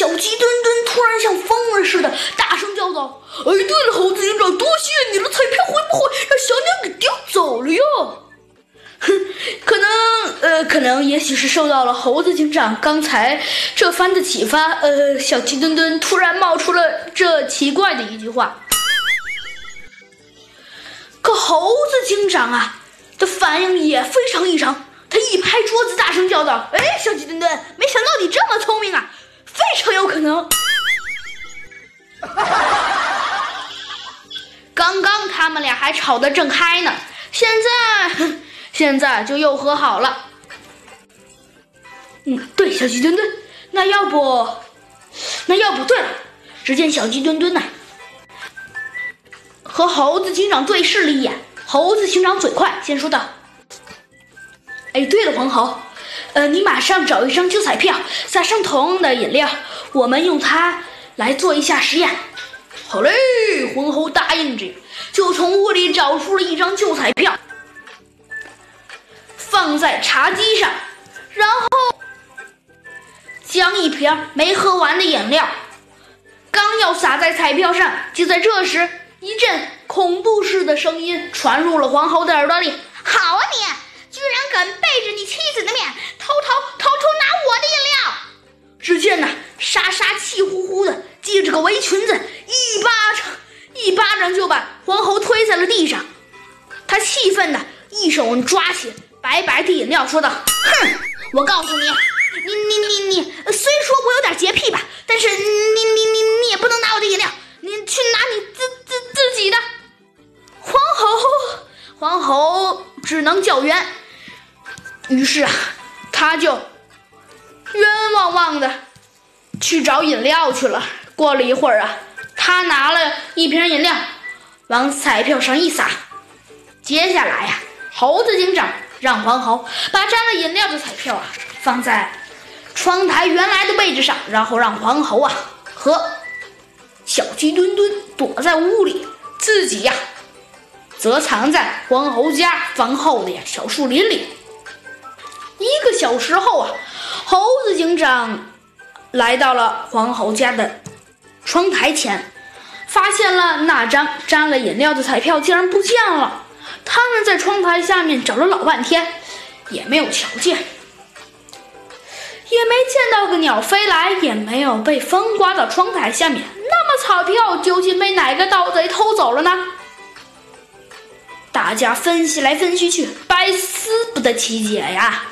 小鸡墩墩突然像疯了似的，大声叫道：“哎，对了，猴子警长，多谢你了！彩票会不会让小鸟给叼走了呀？”哼，可能，呃，可能，也许是受到了猴子警长刚才这番的启发，呃，小鸡墩墩突然冒出了这奇怪的一句话。可猴子警长啊的反应也非常异常，他一拍桌子，大声叫道：“哎，小鸡墩墩，没想到你这么聪明啊！非常有可能，刚刚他们俩还吵得正嗨呢，现在，现在就又和好了。嗯，对，小鸡墩墩，那要不，那要不，对了，只见小鸡墩墩呐。”和猴子警长对视了一眼，猴子警长嘴快，先说道：“哎，对了，黄猴，呃，你马上找一张旧彩票，撒上同样的饮料，我们用它来做一下实验。”好嘞，黄猴答应着，就从屋里找出了一张旧彩票，放在茶几上，然后将一瓶没喝完的饮料刚要洒在彩票上，就在这时。一阵恐怖似的声音传入了黄猴的耳朵里：“好啊，你居然敢背着你妻子的面围裙子，一巴掌一巴掌就把黄猴推在了地上。他气愤的一手抓起白白的饮料，说道：“哼，我告诉你，你你你你，虽说我有点洁癖吧，但是你你你你也不能拿我的饮料，你去拿你自自。”自己的黄猴，黄猴只能叫冤。于是啊，他就冤枉枉的去找饮料去了。过了一会儿啊，他拿了一瓶饮料往彩票上一撒。接下来呀，猴子警长让黄猴把沾了饮料的彩票啊放在窗台原来的位置上，然后让黄猴啊和。小鸡墩墩躲在屋里，自己呀，则藏在黄猴家房后的呀小树林里。一个小时后啊，猴子警长来到了黄猴家的窗台前，发现了那张沾了饮料的彩票竟然不见了。他们在窗台下面找了老半天，也没有瞧见。也没见到个鸟飞来，也没有被风刮到窗台下面。那么彩票究竟被哪个盗贼偷走了呢？大家分析来分析去，百思不得其解呀。